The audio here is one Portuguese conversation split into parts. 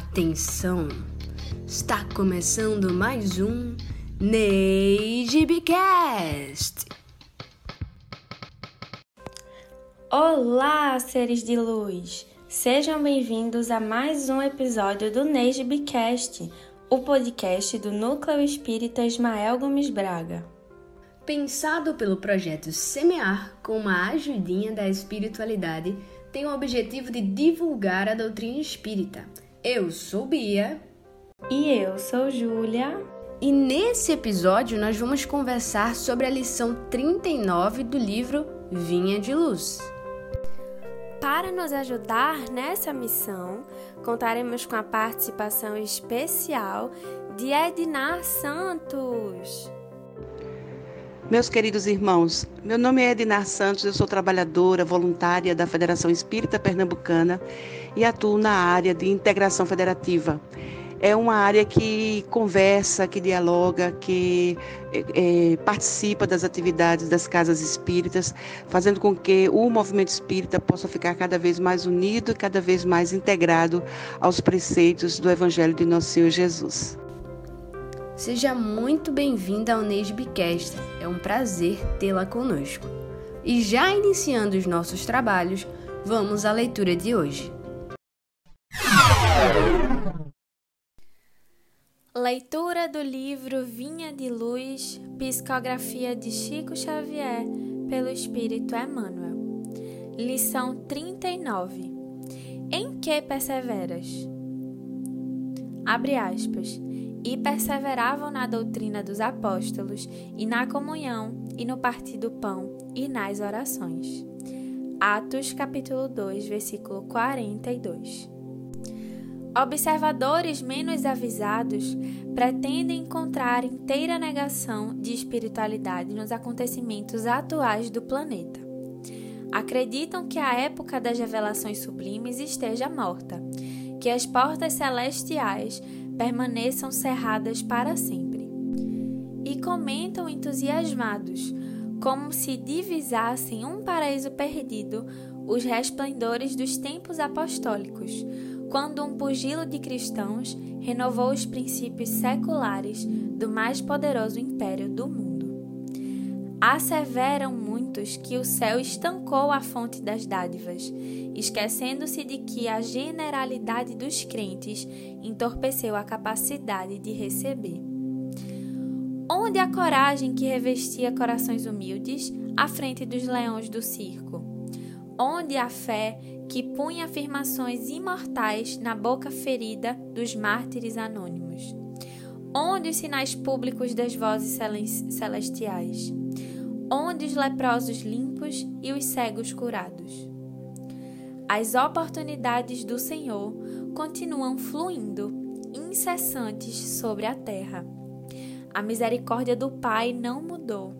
Atenção! Está começando mais um NeiGBcast! Olá, seres de luz! Sejam bem-vindos a mais um episódio do NeiGBcast, o podcast do Núcleo Espírita Ismael Gomes Braga. Pensado pelo projeto Semear com uma ajudinha da espiritualidade, tem o objetivo de divulgar a doutrina espírita. Eu sou Bia. E eu sou Júlia. E nesse episódio nós vamos conversar sobre a lição 39 do livro Vinha de Luz. Para nos ajudar nessa missão, contaremos com a participação especial de Ednar Santos. Meus queridos irmãos, meu nome é Edinar Santos, eu sou trabalhadora voluntária da Federação Espírita Pernambucana e atuo na área de integração federativa. É uma área que conversa, que dialoga, que é, participa das atividades das casas espíritas, fazendo com que o movimento espírita possa ficar cada vez mais unido e cada vez mais integrado aos preceitos do Evangelho de Nosso Senhor Jesus. Seja muito bem-vinda ao Nesbicast. É um prazer tê-la conosco. E já iniciando os nossos trabalhos, vamos à leitura de hoje. Leitura do livro Vinha de Luz, Psicografia de Chico Xavier, pelo Espírito Emmanuel. Lição 39. Em que perseveras? Abre aspas e perseveravam na doutrina dos apóstolos, e na comunhão, e no partir do pão, e nas orações. Atos capítulo 2, versículo 42. Observadores menos avisados pretendem encontrar inteira negação de espiritualidade nos acontecimentos atuais do planeta. Acreditam que a época das revelações sublimes esteja morta, que as portas celestiais permaneçam cerradas para sempre. E comentam entusiasmados, como se divisassem um paraíso perdido os resplendores dos tempos apostólicos, quando um pugilo de cristãos renovou os princípios seculares do mais poderoso império do mundo. Asseveram que o céu estancou a fonte das dádivas, esquecendo-se de que a generalidade dos crentes entorpeceu a capacidade de receber. Onde a coragem que revestia corações humildes à frente dos leões do circo? Onde a fé que punha afirmações imortais na boca ferida dos mártires anônimos? Onde os sinais públicos das vozes celestiais? Onde os leprosos limpos e os cegos curados. As oportunidades do Senhor continuam fluindo, incessantes sobre a terra. A misericórdia do Pai não mudou.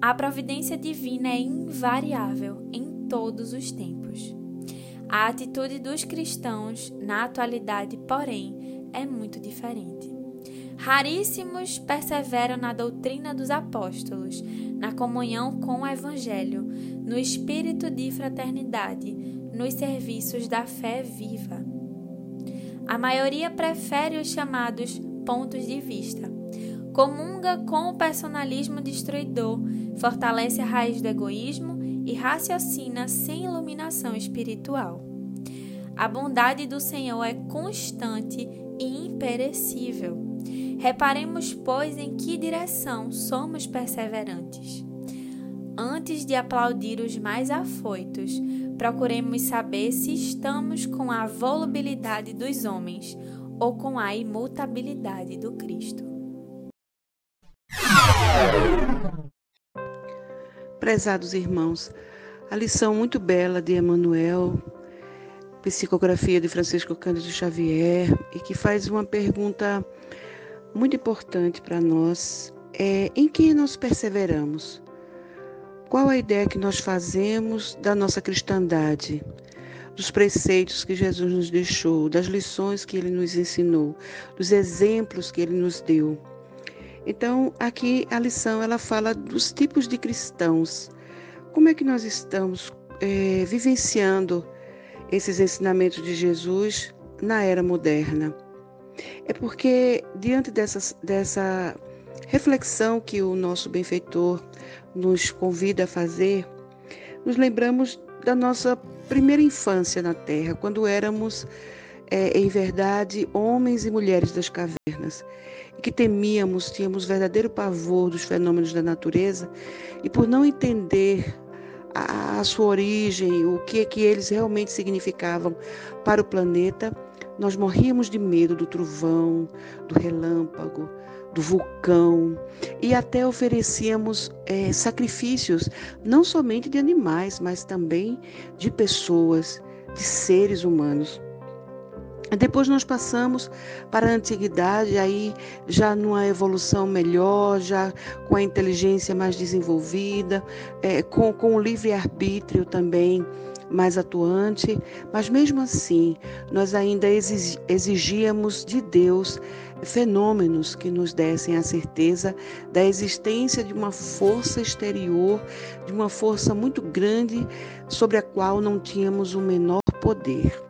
A providência divina é invariável em todos os tempos. A atitude dos cristãos na atualidade, porém, é muito diferente. Raríssimos perseveram na doutrina dos apóstolos, na comunhão com o Evangelho, no espírito de fraternidade, nos serviços da fé viva. A maioria prefere os chamados pontos de vista. Comunga com o personalismo destruidor, fortalece a raiz do egoísmo e raciocina sem iluminação espiritual. A bondade do Senhor é constante e imperecível. Reparemos, pois, em que direção somos perseverantes. Antes de aplaudir os mais afoitos, procuremos saber se estamos com a volubilidade dos homens ou com a imutabilidade do Cristo. Prezados irmãos, a lição muito bela de Emmanuel, psicografia de Francisco Cândido Xavier, e que faz uma pergunta muito importante para nós é em que nós perseveramos. Qual a ideia que nós fazemos da nossa cristandade, dos preceitos que Jesus nos deixou, das lições que ele nos ensinou, dos exemplos que ele nos deu. Então, aqui a lição ela fala dos tipos de cristãos. Como é que nós estamos é, vivenciando esses ensinamentos de Jesus na era moderna. É porque, diante dessa, dessa reflexão que o nosso benfeitor nos convida a fazer, nos lembramos da nossa primeira infância na Terra, quando éramos, é, em verdade, homens e mulheres das cavernas, e que temíamos, tínhamos verdadeiro pavor dos fenômenos da natureza, e por não entender a, a sua origem, o que, que eles realmente significavam para o planeta, nós morríamos de medo do trovão, do relâmpago, do vulcão e até oferecíamos é, sacrifícios, não somente de animais, mas também de pessoas, de seres humanos. Depois nós passamos para a antiguidade, aí já numa evolução melhor, já com a inteligência mais desenvolvida, é, com, com o livre-arbítrio também mais atuante, mas mesmo assim nós ainda exigíamos de Deus fenômenos que nos dessem a certeza da existência de uma força exterior, de uma força muito grande sobre a qual não tínhamos o menor poder.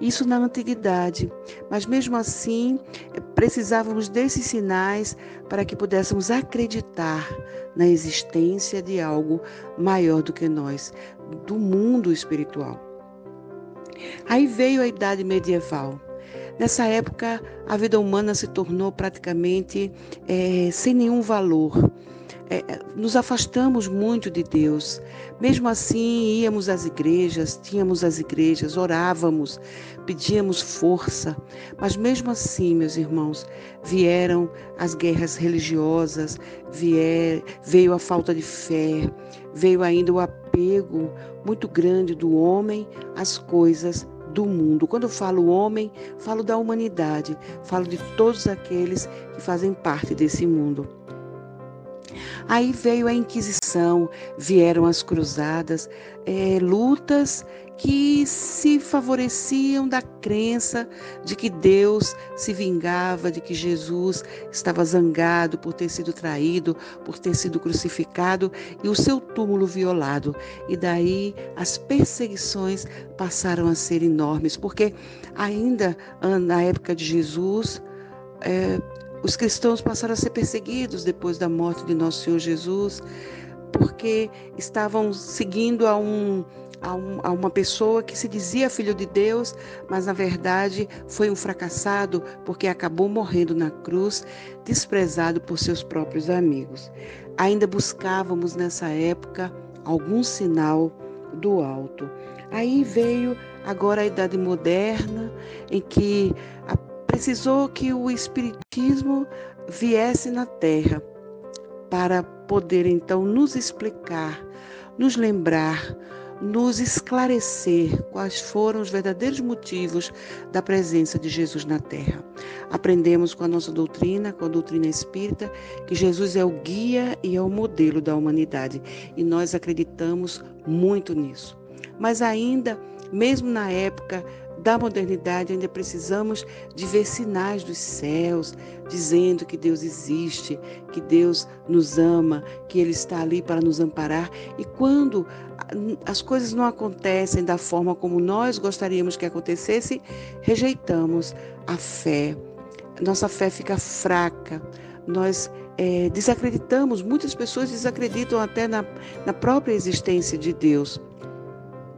Isso na antiguidade, mas mesmo assim precisávamos desses sinais para que pudéssemos acreditar na existência de algo maior do que nós, do mundo espiritual. Aí veio a idade medieval. Nessa época, a vida humana se tornou praticamente é, sem nenhum valor é, nos afastamos muito de Deus. Mesmo assim, íamos às igrejas, tínhamos as igrejas, orávamos, pedíamos força. Mas mesmo assim, meus irmãos, vieram as guerras religiosas, vier, veio a falta de fé, veio ainda o apego muito grande do homem às coisas do mundo. Quando eu falo homem, falo da humanidade, falo de todos aqueles que fazem parte desse mundo. Aí veio a Inquisição, vieram as cruzadas, é, lutas que se favoreciam da crença de que Deus se vingava, de que Jesus estava zangado por ter sido traído, por ter sido crucificado e o seu túmulo violado. E daí as perseguições passaram a ser enormes, porque ainda na época de Jesus, é, os cristãos passaram a ser perseguidos depois da morte de nosso Senhor Jesus, porque estavam seguindo a, um, a, um, a uma pessoa que se dizia filho de Deus, mas na verdade foi um fracassado porque acabou morrendo na cruz, desprezado por seus próprios amigos. Ainda buscávamos nessa época algum sinal do alto. Aí veio agora a idade moderna, em que a precisou que o Espiritismo viesse na Terra para poder então nos explicar, nos lembrar, nos esclarecer quais foram os verdadeiros motivos da presença de Jesus na Terra. Aprendemos com a nossa doutrina, com a doutrina espírita, que Jesus é o guia e é o modelo da humanidade e nós acreditamos muito nisso. Mas ainda, mesmo na época da modernidade, ainda precisamos de ver sinais dos céus, dizendo que Deus existe, que Deus nos ama, que Ele está ali para nos amparar. E quando as coisas não acontecem da forma como nós gostaríamos que acontecesse, rejeitamos a fé. Nossa fé fica fraca. Nós é, desacreditamos, muitas pessoas desacreditam até na, na própria existência de Deus.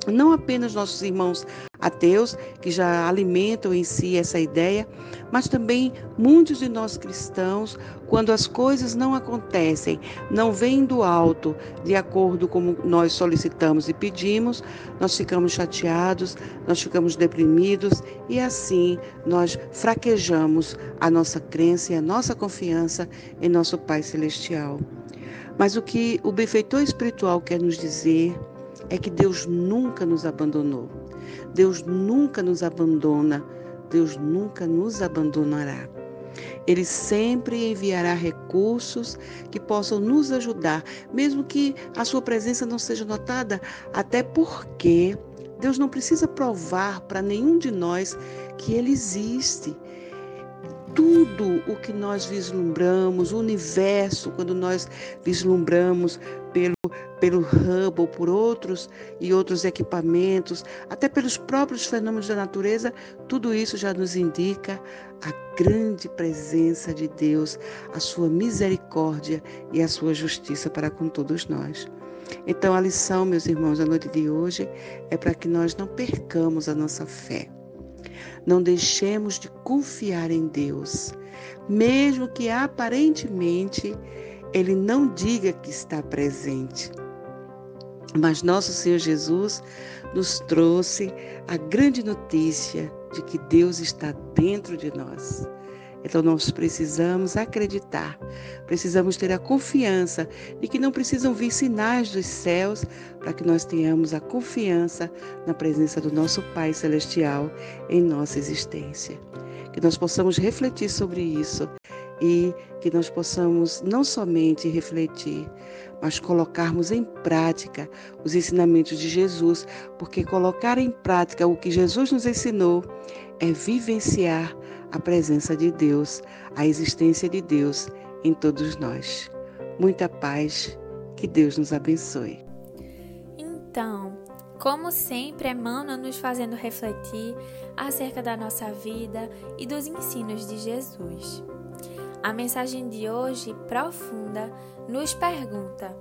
Não apenas nossos irmãos ateus, que já alimentam em si essa ideia, mas também muitos de nós cristãos, quando as coisas não acontecem, não vêm do alto, de acordo com nós solicitamos e pedimos, nós ficamos chateados, nós ficamos deprimidos e assim nós fraquejamos a nossa crença e a nossa confiança em nosso Pai Celestial. Mas o que o benfeitor espiritual quer nos dizer é que Deus nunca nos abandonou. Deus nunca nos abandona. Deus nunca nos abandonará. Ele sempre enviará recursos que possam nos ajudar, mesmo que a sua presença não seja notada, até porque Deus não precisa provar para nenhum de nós que Ele existe. Tudo o que nós vislumbramos, o universo, quando nós vislumbramos pelo pelo Hubble, por outros e outros equipamentos, até pelos próprios fenômenos da natureza, tudo isso já nos indica a grande presença de Deus, a sua misericórdia e a sua justiça para com todos nós. Então, a lição, meus irmãos, da noite de hoje é para que nós não percamos a nossa fé. Não deixemos de confiar em Deus, mesmo que aparentemente Ele não diga que está presente. Mas nosso Senhor Jesus nos trouxe a grande notícia de que Deus está dentro de nós. Então nós precisamos acreditar, precisamos ter a confiança de que não precisam vir sinais dos céus para que nós tenhamos a confiança na presença do nosso Pai Celestial em nossa existência. Que nós possamos refletir sobre isso e que nós possamos não somente refletir, mas colocarmos em prática os ensinamentos de Jesus, porque colocar em prática o que Jesus nos ensinou é vivenciar a presença de Deus, a existência de Deus em todos nós. Muita paz, que Deus nos abençoe. Então, como sempre, Emmanuel nos fazendo refletir acerca da nossa vida e dos ensinos de Jesus. A mensagem de hoje, profunda, nos pergunta: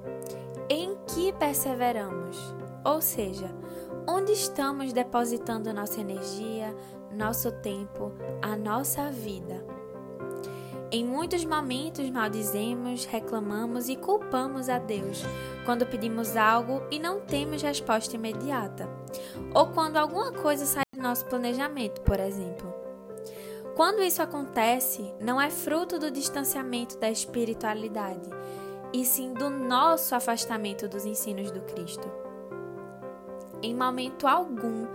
em que perseveramos? Ou seja, onde estamos depositando nossa energia, nosso tempo, a nossa vida. Em muitos momentos maldizemos, reclamamos e culpamos a Deus quando pedimos algo e não temos resposta imediata, ou quando alguma coisa sai do nosso planejamento, por exemplo. Quando isso acontece, não é fruto do distanciamento da espiritualidade, e sim do nosso afastamento dos ensinos do Cristo. Em momento algum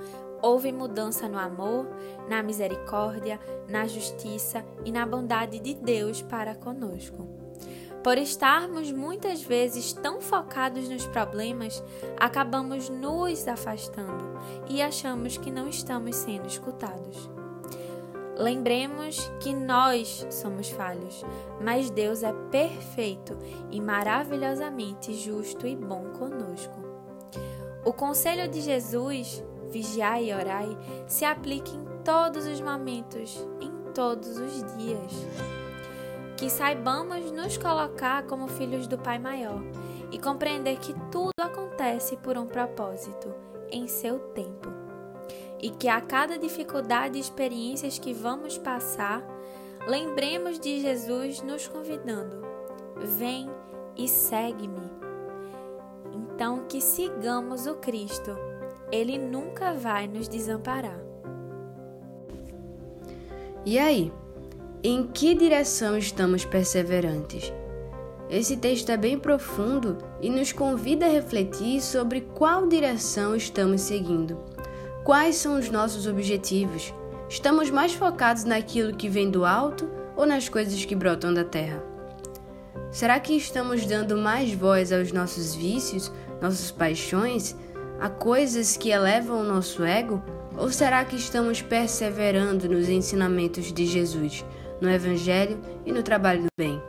houve mudança no amor, na misericórdia, na justiça e na bondade de Deus para conosco. Por estarmos muitas vezes tão focados nos problemas, acabamos nos afastando e achamos que não estamos sendo escutados. Lembremos que nós somos falhos, mas Deus é perfeito e maravilhosamente justo e bom conosco. O conselho de Jesus vigiai e orai, se aplique em todos os momentos, em todos os dias. Que saibamos nos colocar como filhos do Pai Maior e compreender que tudo acontece por um propósito, em seu tempo. E que a cada dificuldade e experiências que vamos passar, lembremos de Jesus nos convidando: vem e segue-me. Então, que sigamos o Cristo ele nunca vai nos desamparar. E aí? Em que direção estamos perseverantes? Esse texto é bem profundo e nos convida a refletir sobre qual direção estamos seguindo. Quais são os nossos objetivos? Estamos mais focados naquilo que vem do alto ou nas coisas que brotam da terra? Será que estamos dando mais voz aos nossos vícios, nossas paixões a coisas que elevam o nosso ego? Ou será que estamos perseverando nos ensinamentos de Jesus, no Evangelho e no trabalho do bem?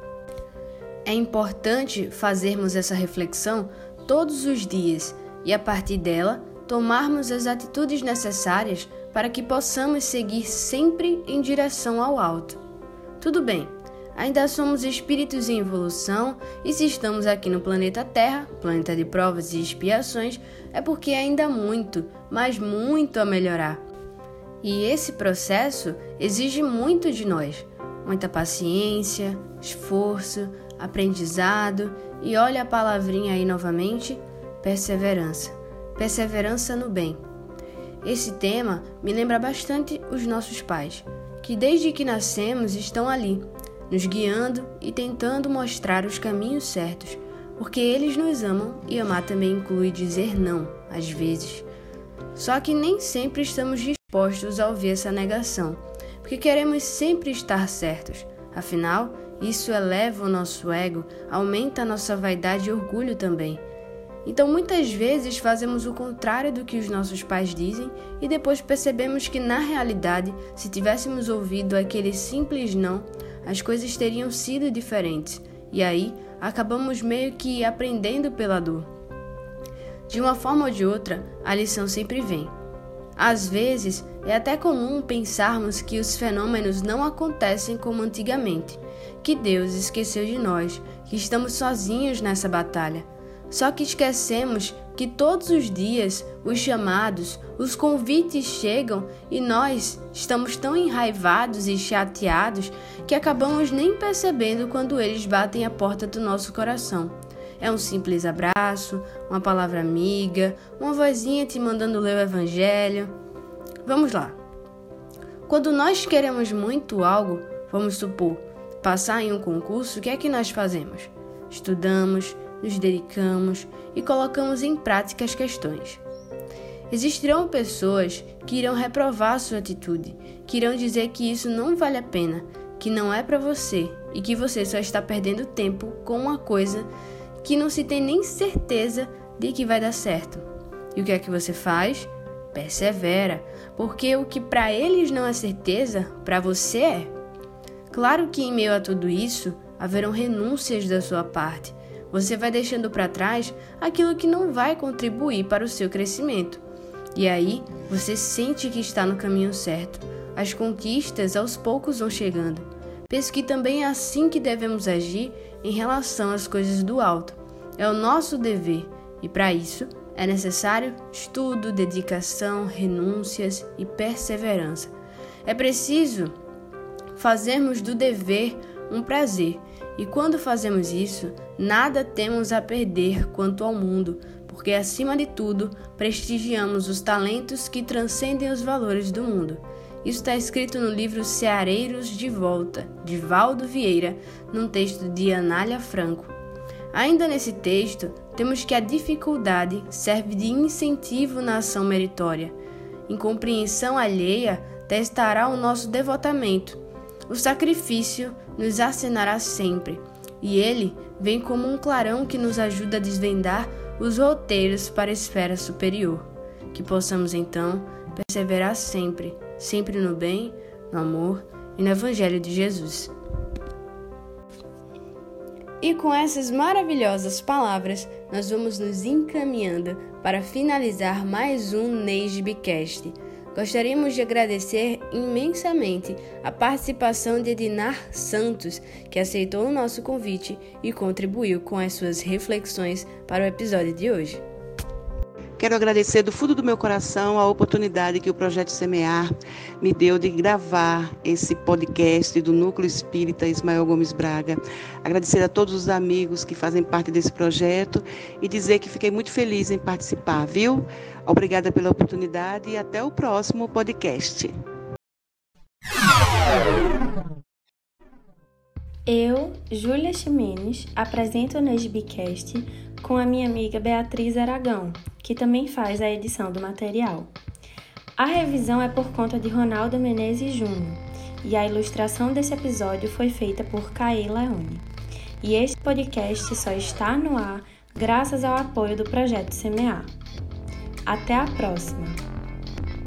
É importante fazermos essa reflexão todos os dias e, a partir dela, tomarmos as atitudes necessárias para que possamos seguir sempre em direção ao alto. Tudo bem, ainda somos espíritos em evolução e se estamos aqui no planeta Terra, planeta de provas e expiações, é porque ainda há muito, mas muito a melhorar. E esse processo exige muito de nós, muita paciência, esforço, aprendizado e olha a palavrinha aí novamente, perseverança. Perseverança no bem. Esse tema me lembra bastante os nossos pais, que desde que nascemos estão ali, nos guiando e tentando mostrar os caminhos certos, porque eles nos amam e amar também inclui dizer não, às vezes. Só que nem sempre estamos dispostos a ouvir essa negação, porque queremos sempre estar certos. Afinal, isso eleva o nosso ego, aumenta a nossa vaidade e orgulho também. Então, muitas vezes fazemos o contrário do que os nossos pais dizem e depois percebemos que, na realidade, se tivéssemos ouvido aquele simples não, as coisas teriam sido diferentes, e aí acabamos meio que aprendendo pela dor. De uma forma ou de outra, a lição sempre vem. Às vezes, é até comum pensarmos que os fenômenos não acontecem como antigamente, que Deus esqueceu de nós, que estamos sozinhos nessa batalha. Só que esquecemos que todos os dias os chamados, os convites chegam e nós estamos tão enraivados e chateados que acabamos nem percebendo quando eles batem a porta do nosso coração. É um simples abraço, uma palavra amiga, uma vozinha te mandando ler o Evangelho. Vamos lá. Quando nós queremos muito algo, vamos supor, passar em um concurso, o que é que nós fazemos? Estudamos, nos dedicamos e colocamos em prática as questões. Existirão pessoas que irão reprovar sua atitude, que irão dizer que isso não vale a pena, que não é para você e que você só está perdendo tempo com uma coisa que não se tem nem certeza de que vai dar certo. E o que é que você faz? Persevera, porque o que para eles não é certeza, para você é. Claro que em meio a tudo isso, haverão renúncias da sua parte, você vai deixando para trás aquilo que não vai contribuir para o seu crescimento. E aí você sente que está no caminho certo. As conquistas aos poucos vão chegando. Penso que também é assim que devemos agir em relação às coisas do alto. É o nosso dever, e para isso é necessário estudo, dedicação, renúncias e perseverança. É preciso fazermos do dever um prazer e quando fazemos isso, nada temos a perder quanto ao mundo, porque acima de tudo prestigiamos os talentos que transcendem os valores do mundo. Isso está escrito no livro Ceareiros de Volta, de Valdo Vieira, num texto de Anália Franco. Ainda nesse texto, temos que a dificuldade serve de incentivo na ação meritória. Incompreensão alheia testará o nosso devotamento. O sacrifício nos acenará sempre, e ele vem como um clarão que nos ajuda a desvendar os roteiros para a esfera superior. Que possamos então perseverar sempre, sempre no bem, no amor e no Evangelho de Jesus. E com essas maravilhosas palavras, nós vamos nos encaminhando para finalizar mais um Neisbcast. Gostaríamos de agradecer imensamente a participação de Edinar Santos, que aceitou o nosso convite e contribuiu com as suas reflexões para o episódio de hoje. Quero agradecer do fundo do meu coração a oportunidade que o Projeto Semear me deu de gravar esse podcast do Núcleo Espírita Ismael Gomes Braga. Agradecer a todos os amigos que fazem parte desse projeto e dizer que fiquei muito feliz em participar, viu? Obrigada pela oportunidade e até o próximo podcast. Eu, Júlia Ximenes, apresento o Nesbicast com a minha amiga Beatriz Aragão, que também faz a edição do material. A revisão é por conta de Ronaldo Menezes Júnior e a ilustração desse episódio foi feita por Caí Leone. E este podcast só está no ar graças ao apoio do projeto Semear. Até a próxima!